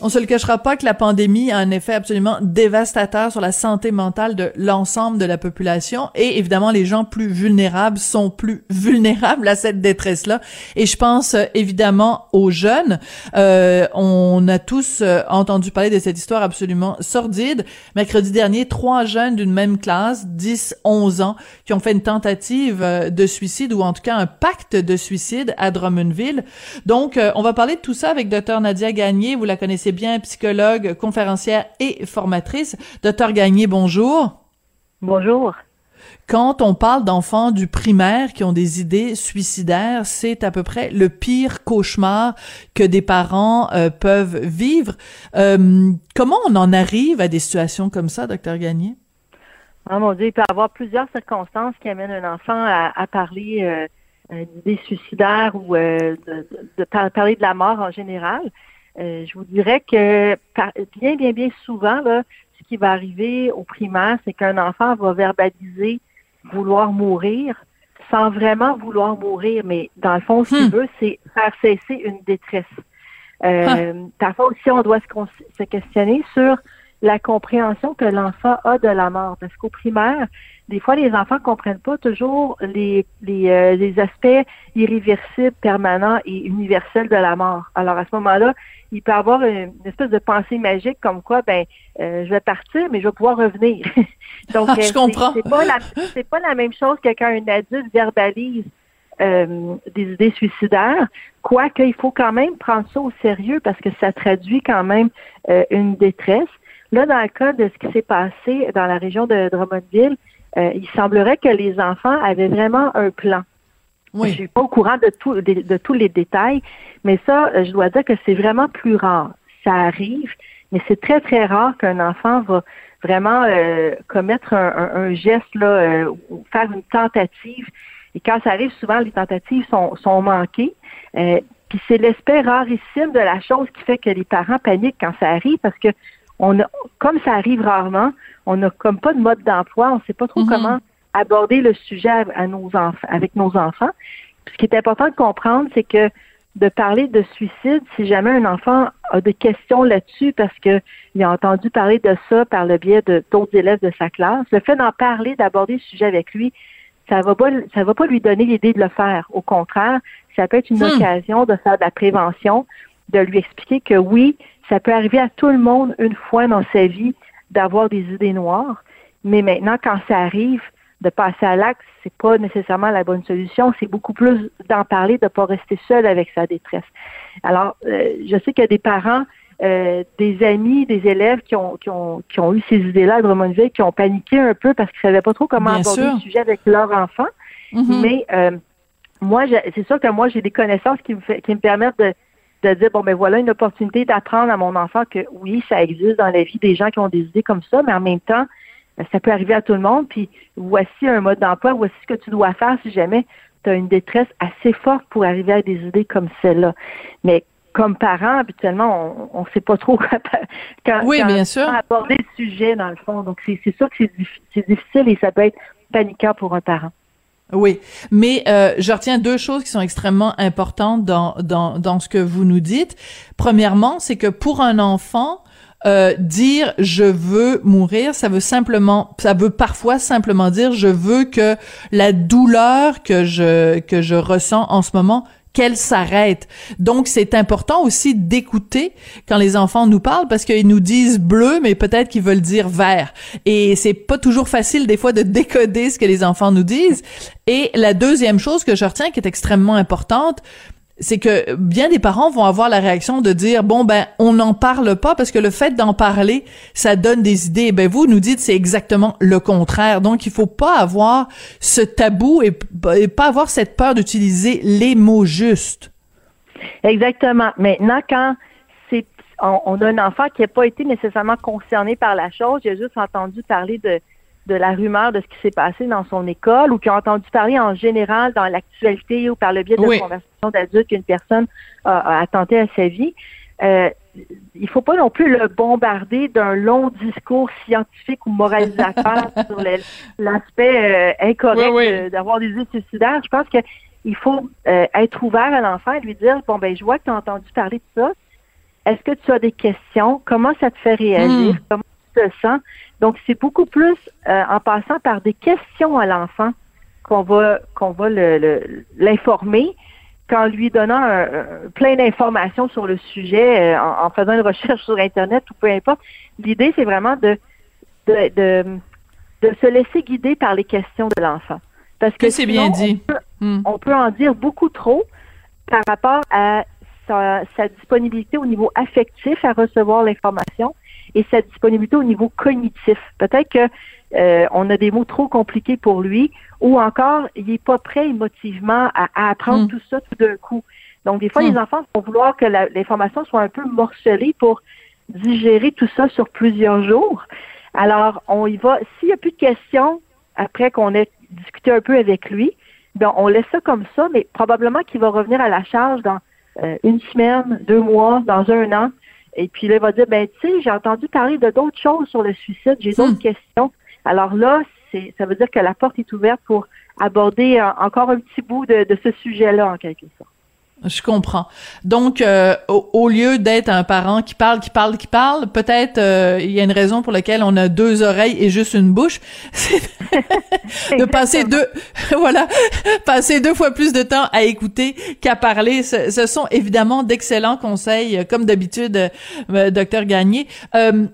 On se le cachera pas que la pandémie a un effet absolument dévastateur sur la santé mentale de l'ensemble de la population et évidemment les gens plus vulnérables sont plus vulnérables à cette détresse-là. Et je pense euh, évidemment aux jeunes. Euh, on a tous euh, entendu parler de cette histoire absolument sordide. Mercredi dernier, trois jeunes d'une même classe, 10, 11 ans, qui ont fait une tentative de suicide ou en tout cas un pacte de suicide à Drummondville. Donc, on va parler de tout ça avec Dr Nadia Gagné. Vous la connaissez bien, psychologue, conférencière et formatrice. Docteur Gagné, bonjour. Bonjour. Quand on parle d'enfants du primaire qui ont des idées suicidaires, c'est à peu près le pire cauchemar que des parents euh, peuvent vivre. Euh, comment on en arrive à des situations comme ça, docteur Gagné? Ah mon Dieu, il peut y avoir plusieurs circonstances qui amènent un enfant à, parler euh, d'idées suicidaires ou de, de, parler de la mort en général. Euh, je vous dirais que bien, bien, bien souvent, là, ce qui va arriver au primaire, c'est qu'un enfant va verbaliser vouloir mourir sans vraiment vouloir mourir, mais dans le fond, ce qu'il hmm. veut, c'est faire cesser une détresse. Euh, ah. Parfois aussi, on doit se, questionner sur la compréhension que l'enfant a de la mort. Parce qu'au primaire, des fois, les enfants comprennent pas toujours les, les, euh, les aspects irréversibles, permanents et universels de la mort. Alors, à ce moment-là, il peut avoir une, espèce de pensée magique comme quoi, ben, euh, je vais partir, mais je vais pouvoir revenir. Donc, je euh, comprends. C'est pas la, c'est pas la même chose que quand un adulte verbalise euh, des idées suicidaires, quoique il faut quand même prendre ça au sérieux parce que ça traduit quand même une détresse. Là, dans le cas de ce qui s'est passé dans la région de Drummondville, il semblerait que les enfants avaient vraiment un plan. Oui. Je suis pas au courant de, tout, de, tous les détails, mais ça, euh, je dois dire que c'est vraiment plus rare. Ça arrive, mais c'est très, très rare qu'un enfant va vraiment euh, commettre un, geste, là, euh, ou faire une tentative. Et quand ça arrive, souvent, les tentatives sont, sont manquées. puis c'est l'aspect rarissime de la chose qui fait que les parents paniquent quand ça arrive parce que on a, comme ça arrive rarement, on n'a comme pas de mode d'emploi, on ne sait pas trop mm-hmm. comment aborder le sujet à nos enfants, avec nos enfants. Ce qui est important de comprendre, c'est que de parler de suicide, si jamais un enfant a des questions là-dessus parce qu'il a entendu parler de ça par le biais de d'autres élèves de sa classe, le fait d'en parler, d'aborder le sujet avec lui, ça va pas, ça va pas lui donner l'idée de le faire. Au contraire, ça peut être une hmm. occasion de faire de la prévention, de lui expliquer que oui, ça peut arriver à tout le monde une fois dans sa vie d'avoir des idées noires, mais maintenant, quand ça arrive, de passer à l'acte, c'est pas nécessairement la bonne solution. C'est beaucoup plus d'en parler, de pas rester seul avec sa détresse. Alors, euh, je sais qu'il y a des parents, euh, des amis, des élèves qui ont, qui ont, qui ont eu ces idées-là à Drummondville, qui ont paniqué un peu parce qu'ils savaient pas trop comment aborder le sujet avec leur enfant. Mm-hmm. Mais euh, moi, c'est sûr que moi, j'ai des connaissances qui me, fait, qui me permettent de, de dire bon ben voilà une opportunité d'apprendre à mon enfant que oui ça existe dans la vie des gens qui ont des idées comme ça mais en même temps euh, ça peut arriver à tout le monde. Puis voici un mode d'emploi, voici ce que tu dois faire si jamais tu as une détresse assez forte pour arriver à des idées comme celle-là. Mais comme parent, habituellement, on ne sait pas trop quand, oui, bien sûr. aborder le sujet, dans le fond. Donc, c'est sûr que c'est difficile et ça peut être paniquant pour un parent. Oui, mais euh, je retiens deux choses qui sont extrêmement importantes dans, dans, dans ce que vous nous dites. Premièrement, c'est que pour un enfant, euh, dire je veux mourir, ça veut simplement, ça veut parfois simplement dire je veux que la douleur que je que je ressens en ce moment qu'elle s'arrête. Donc c'est important aussi d'écouter quand les enfants nous parlent parce qu'ils nous disent bleu mais peut-être qu'ils veulent dire vert et c'est pas toujours facile des fois de décoder ce que les enfants nous disent. Et la deuxième chose que je retiens qui est extrêmement importante, c'est que bien des parents vont avoir la réaction de dire bon ben on n'en parle pas parce que le fait d'en parler ça donne des idées. Ben vous nous dites c'est exactement le contraire. Donc il faut pas avoir ce tabou et, pas avoir cette peur d'utiliser les mots justes. Exactement. Maintenant quand c'est on, a un enfant qui n'a pas été nécessairement concerné par la chose il a juste entendu parler de de la rumeur de ce qui s'est passé dans son école ou qui ont entendu parler en général dans l'actualité ou par le biais de conversations d'adultes qu'une personne a, tenté à sa vie. Euh, il faut pas non plus le bombarder d'un long discours scientifique ou moralisateur sur l'aspect euh, incorrect d'avoir des idées suicidaires. Je pense qu'il faut euh, être ouvert à l'enfant et lui dire bon ben je vois que tu as entendu parler de ça. Est-ce que tu as des questions? Comment ça te fait réagir? Hmm. Comment Donc, c'est beaucoup plus euh, en passant par des questions à l'enfant qu'on va qu'on va l'informer qu'en lui donnant plein d'informations sur le sujet, euh, en, faisant une recherche sur Internet ou peu importe. L'idée, c'est vraiment de, de, de, de, se laisser guider par les questions de l'enfant. Parce que c'est bien dit. Hmm. On peut, en dire beaucoup trop par rapport à sa, sa disponibilité au niveau affectif à recevoir l'information et sa disponibilité au niveau cognitif. Peut-être que euh, on a des mots trop compliqués pour lui, ou encore il n'est pas prêt émotivement à, apprendre Hmm. tout ça tout d'un coup. Donc des fois, Hmm. les enfants vont vouloir que l'information soit un peu morcelée pour digérer tout ça sur plusieurs jours. Alors, on y va. S'il n'y a plus de questions après qu'on ait discuté un peu avec lui, ben on laisse ça comme ça, mais probablement qu'il va revenir à la charge dans euh, une semaine, deux mois, dans un an. Et puis là, il va dire, ben tu sais, j'ai entendu parler de d'autres choses sur le suicide, j'ai d'autres Hmm. questions. Alors là, c'est, ça veut dire que la porte est ouverte pour aborder euh, encore un petit bout de, de ce sujet-là, en quelque sorte. Je comprends. Donc, euh, au, au lieu d'être un parent qui parle, qui parle, qui parle, peut-être euh, il y a une raison pour laquelle on a deux oreilles et juste une bouche, c'est de passer deux, voilà, passer deux fois plus de temps à écouter qu'à parler. Ce, ce sont évidemment d'excellents conseils, comme d'habitude, euh, docteur Gagné. Euh,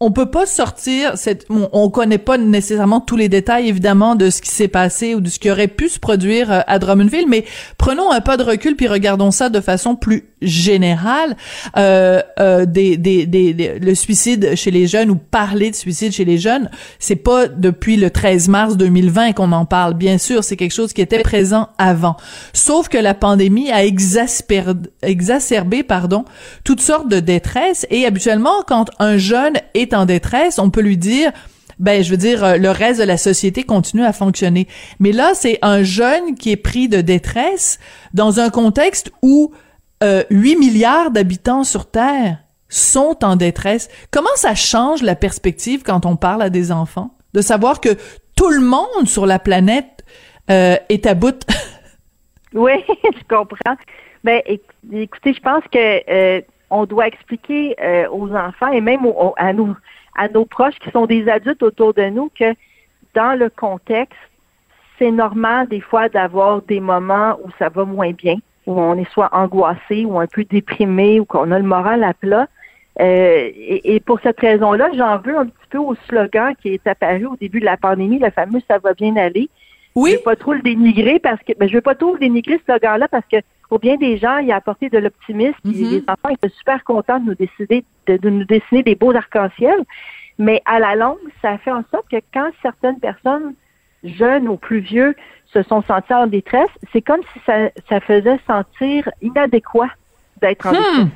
on peut pas sortir cette on, on connaît pas nécessairement tous les détails évidemment de ce qui s'est passé ou de ce qui aurait pu se produire euh, à Drummondville mais prenons un pas de recul puis regardons ça de façon plus générale. Euh, euh, des, des, des, le suicide chez les jeunes ou parler de suicide chez les jeunes c'est pas depuis le 13 mars 2020 qu'on en parle. Bien sûr c'est quelque chose qui était présent avant. Sauf que la pandémie a exacerbé pardon toutes sortes de détresse et habituellement quand un jeune est en détresse on peut lui dire ben je veux dire euh, le reste de la société continue à fonctionner. Mais là c'est un jeune qui est pris de détresse dans un contexte où euh, 8 milliards d'habitants sur terre sont en détresse. Comment ça change la perspective quand on parle à des enfants? De savoir que tout le monde sur la planète euh, est à bout. Oui, je comprends. Ben, éc- écoutez, je pense que euh, on doit expliquer euh, aux enfants et même à nos proches qui sont des adultes autour de nous que dans le contexte, c'est normal des fois d'avoir des moments où ça va moins bien, où on est soit angoissé ou un peu déprimé ou qu'on a le moral à plat. Euh, et pour cette raison-là, j'en veux un petit peu au slogan qui est apparu au début de la pandémie, le fameux ça va bien aller. Oui Je veux pas trop le dénigrer parce que ben, je veux pas trop le dénigrer ce slogan-là parce que pour bien des gens, il a apporté de l'optimisme. puis Mhm. Les enfants étaient super contents de nous décider de, de nous dessiner des beaux arcs-en-ciel. Mais à la longue, ça fait en sorte que quand certaines personnes jeunes ou plus vieux se sont sentis en détresse, c'est comme si ça, ça faisait sentir inadéquat d'être en Hmm. détresse.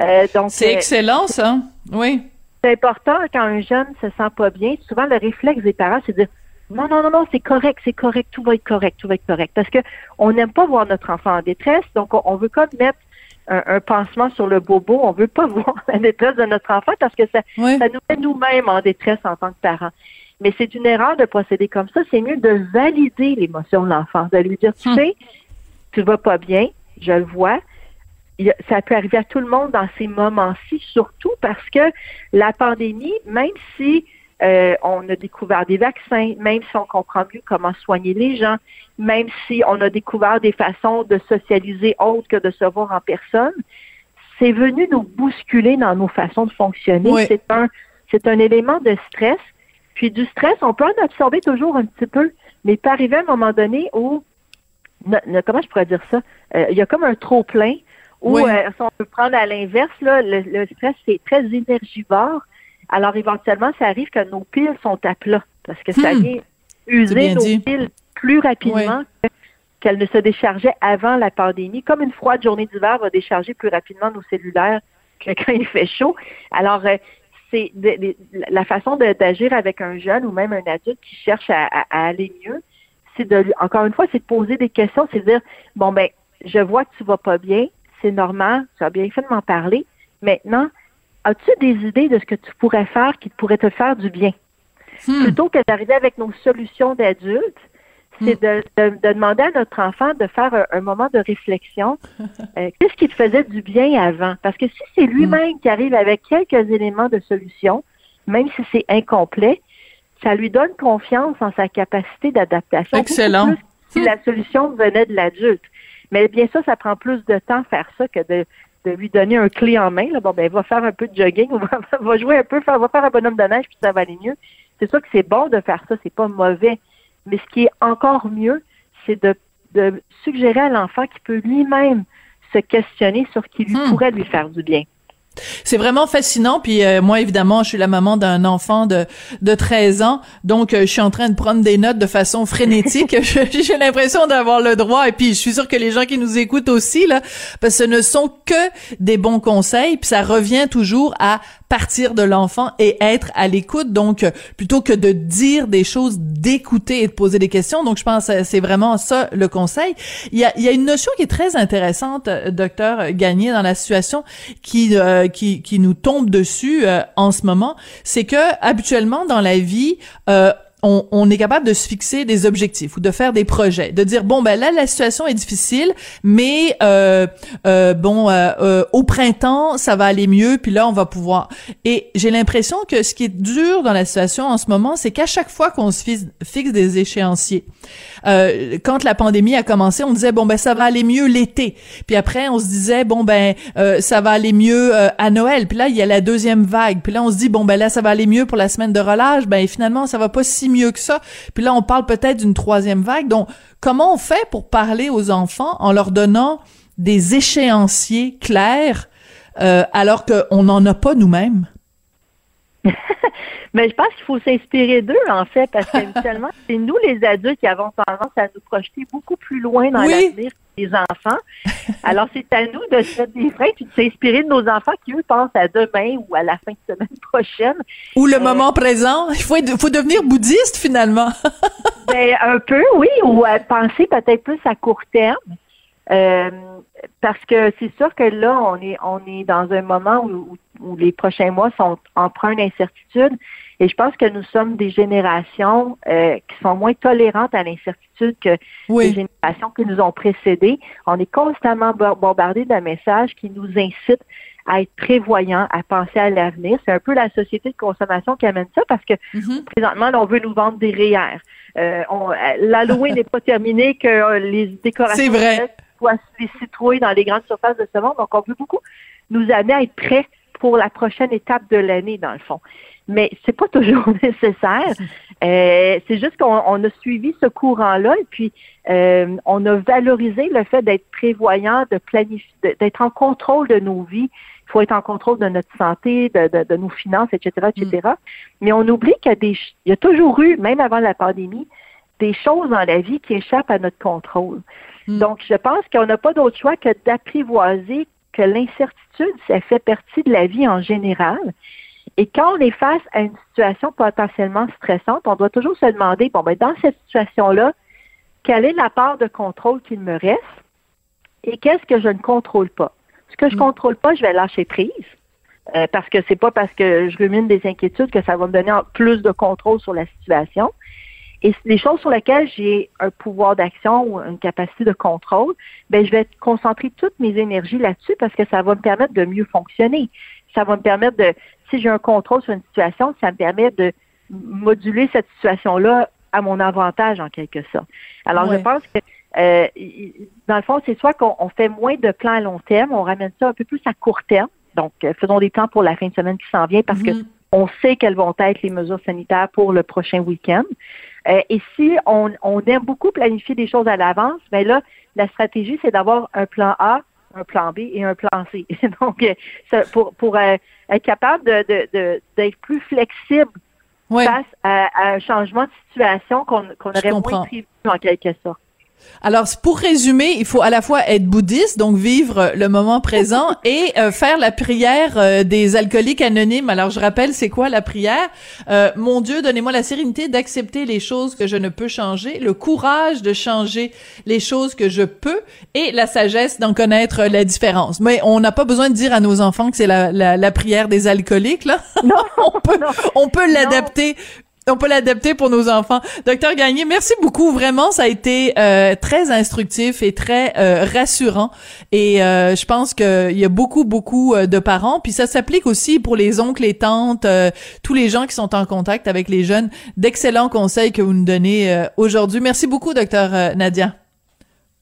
Euh, c'est euh, excellent ça oui c'est important quand un jeune se sent pas bien. Souvent, le réflexe des parents, c'est de dire non, non, non, non, c'est correct, c'est correct, tout va être correct, tout va être correct. Parce que on n'aime pas voir notre enfant en détresse, donc on, veut comme mettre un, un pansement sur le bobo. On veut pas voir la détresse de notre enfant parce que ça, oui ça nous met nous-mêmes en détresse en tant que parents. Mais c'est une erreur de procéder comme ça. C'est mieux de valider l'émotion de l'enfant, de lui dire, tu Hmm. sais, tu vas pas bien, je le vois. Ça peut arriver à tout le monde dans ces moments-ci, surtout parce que la pandémie, même si euh, on a découvert des vaccins, même si on comprend mieux comment soigner les gens, même si on a découvert des façons de socialiser autres que de se voir en personne, c'est venu nous bousculer dans nos façons de fonctionner. Oui. C'est un, c'est un élément de stress. Puis du stress, on peut en absorber toujours un petit peu, mais il peut arriver à un moment donné où, ne- ne- comment je pourrais dire ça, Euh, il y a comme un trop plein où, Oui. euh, si on peut prendre à l'inverse, là, le, le stress c'est très énergivore. Alors éventuellement, ça arrive que nos piles sont à plat parce que ça Hmm. vient user nos dit. piles plus rapidement que- qu'elles ne se déchargeaient avant la pandémie. Comme une froide journée d'hiver va décharger plus rapidement nos cellulaires que quand il fait chaud. Alors, euh, c'est de- de- la façon d'agir avec un jeune ou même un adulte qui cherche à, à- à aller mieux, c'est de lui- encore une fois, c'est de poser des questions, c'est de dire bon ben, je vois que tu vas pas bien, c'est normal, tu as bien fait de m'en parler. Maintenant, as-tu des idées de ce que tu pourrais faire qui pourrait te faire du bien? Hmm. Plutôt que d'arriver avec nos solutions d'adultes, c'est de, de, demander à notre enfant de faire un, moment de réflexion. Euh, qu'est-ce qui te faisait du bien avant? Parce que si c'est lui-même qui arrive avec quelques éléments de solution, même si c'est incomplet, ça lui donne confiance en sa capacité d'adaptation. Excellent. si la solution venait de l'adulte. Mais bien ça, ça prend plus de temps faire ça que de, de lui donner un clé en main. Là. Bon, ben, va faire un peu de jogging, va, va jouer un peu, faire, va faire un bonhomme de neige, puis ça va aller mieux. C'est sûr que c'est bon de faire ça, c'est pas mauvais. Mais ce qui est encore mieux, c'est de, de suggérer à l'enfant qu'il peut lui-même se questionner sur ce qui lui hmm. pourrait lui faire du bien. C'est vraiment fascinant. Puis euh, moi, évidemment, je suis la maman d'un enfant de, de 13 ans, donc euh, je suis en train de prendre des notes de façon frénétique. J'ai l'impression d'avoir le droit. Et puis, je suis sûre que les gens qui nous écoutent aussi, là, parce que ce ne sont que des bons conseils. Puis ça revient toujours à partir de l'enfant et être à l'écoute. Donc, euh, plutôt que de dire des choses, d'écouter et de poser des questions. Donc, je pense que c'est vraiment ça le conseil. Il y a, il y a une notion qui est très intéressante, docteur Gagné, dans la situation qui euh, qui, qui nous tombe dessus euh, en ce moment, c'est que habituellement dans la vie, euh, on, on, est capable de se fixer des objectifs ou de faire des projets, de dire bon ben là la situation est difficile, mais euh, euh, bon euh, au printemps ça va aller mieux, puis là on va pouvoir. Et j'ai l'impression que ce qui est dur dans la situation en ce moment, c'est qu'à chaque fois qu'on se fixe, fixe des échéanciers, euh, quand la pandémie a commencé, on disait bon ben ça va aller mieux l'été. Puis après on se disait bon ben euh, ça va aller mieux euh, à Noël. Puis là il y a la deuxième vague. Puis là on se dit bon ben là ça va aller mieux pour la semaine de relâche. Ben finalement ça va pas si mieux que ça. Puis là on parle peut-être d'une troisième vague. Donc comment on fait pour parler aux enfants en leur donnant des échéanciers clairs alors qu'on n'en a pas nous-mêmes? Mais je pense qu'il faut s'inspirer d'eux, en fait, parce qu'habituellement, c'est nous, les adultes, qui avons tendance à nous projeter beaucoup plus loin dans l'avenir les enfants. Alors, c'est à nous de se mettre des freins et de s'inspirer de nos enfants qui, eux, pensent à demain ou à la fin de semaine prochaine. Ou le euh, moment présent. Il faut, faut devenir bouddhiste, finalement. ben, un peu, oui, ou à penser peut-être plus à court terme. Euh, parce que c'est sûr que là, on est on est dans un moment où, où les prochains mois sont empreints d'incertitude. Et je pense que nous sommes des générations euh, qui sont moins tolérantes à l'incertitude que les générations qui nous ont précédées. On est constamment bombardé d'un message qui nous incite à être prévoyants, à penser à l'avenir. C'est un peu la société de consommation qui amène ça parce que mm-hmm. présentement, on veut nous vendre des REER. Euh, L'Halloween n'est pas terminé, que euh, les décorations soient les citrouilles dans les grandes surfaces de ce monde. Donc, on veut beaucoup nous amener à être prêts pour la prochaine étape de l'année, dans le fond. Mais c'est pas toujours nécessaire. Euh, c'est juste qu'on a suivi ce courant-là et puis euh, on a valorisé le fait d'être prévoyant, de planifier, d'être en contrôle de nos vies. Il faut être en contrôle de notre santé, de, nos finances, etc., etc. Mm. Mais on oublie qu'il y a des, il y a toujours eu, même avant la pandémie, des choses dans la vie qui échappent à notre contrôle. Mm. Donc, je pense qu'on n'a pas d'autre choix que d'apprivoiser que l'incertitude, ça fait partie de la vie en général. Et quand on est face à une situation potentiellement stressante, on doit toujours se demander, bon, ben, dans cette situation-là, quelle est la part de contrôle qu'il me reste et qu'est-ce que je ne contrôle pas? Ce que je ne mm. contrôle pas, je vais lâcher prise. Euh, parce que c'est pas parce que je rumine des inquiétudes que ça va me donner plus de contrôle sur la situation. Et les choses sur lesquelles j'ai un pouvoir d'action ou une capacité de contrôle, ben je vais concentrer toutes mes énergies là-dessus parce que ça va me permettre de mieux fonctionner. Ça va me permettre de, si j'ai un contrôle sur une situation, ça me permet de moduler cette situation-là à mon avantage en quelque sorte. Alors je pense que euh, dans le fond, c'est soit qu'on fait moins de plans à long terme, on ramène ça un peu plus à court terme. Donc, euh, faisons des plans pour la fin de semaine qui s'en vient parce que mm-hmm. on sait quelles vont être les mesures sanitaires pour le prochain week-end. Euh, et si on, aime beaucoup planifier des choses à l'avance, mais ben là, la stratégie, c'est d'avoir un plan A, un plan B et un plan C. Donc, euh, pour, pour euh, être capable de, d'être plus flexible face à, un changement de situation qu'on, qu'on aurait moins prévu en quelque sorte. Alors, pour résumer, il faut à la fois être bouddhiste, donc vivre le moment présent, et euh, faire la prière euh, des alcooliques anonymes. Alors, je rappelle, c'est quoi la prière? Euh, Mon Dieu, donnez-moi la sérénité d'accepter les choses que je ne peux changer, le courage de changer les choses que je peux, et la sagesse d'en connaître la différence. Mais on n'a pas besoin de dire à nos enfants que c'est la, la, prière des alcooliques, là. Non, on peut, on peut l'adapter on peut l'adapter pour nos enfants. Docteur Gagné, merci beaucoup. Vraiment, ça a été euh, très instructif et très euh, rassurant. Et euh, je pense qu'il y a beaucoup, beaucoup de parents. Puis ça s'applique aussi pour les oncles, les tantes, tous les gens qui sont en contact avec les jeunes. D'excellents conseils que vous nous donnez aujourd'hui. Merci beaucoup, docteur Nadia.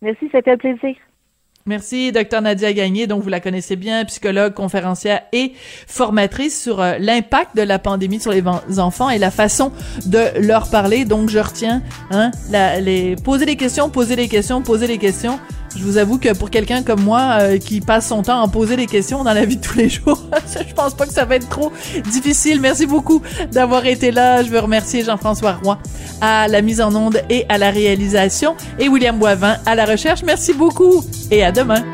Merci, c'était un plaisir. Merci, docteur Nadia Gagné. Donc, vous la connaissez bien, psychologue, conférencière et formatrice sur euh, l'impact de la pandémie sur les enfants et la façon de leur parler. Donc, je retiens, hein, les, des questions, poser des questions, poser des questions. Je vous avoue que pour quelqu'un comme moi euh, qui passe son temps à poser des questions dans la vie de tous les jours, je pense pas que ça va être trop difficile. Merci beaucoup d'avoir été là. Je veux remercier Jean-François Roy à la mise en onde et à la réalisation et William Boivin à la recherche. Merci beaucoup et à demain.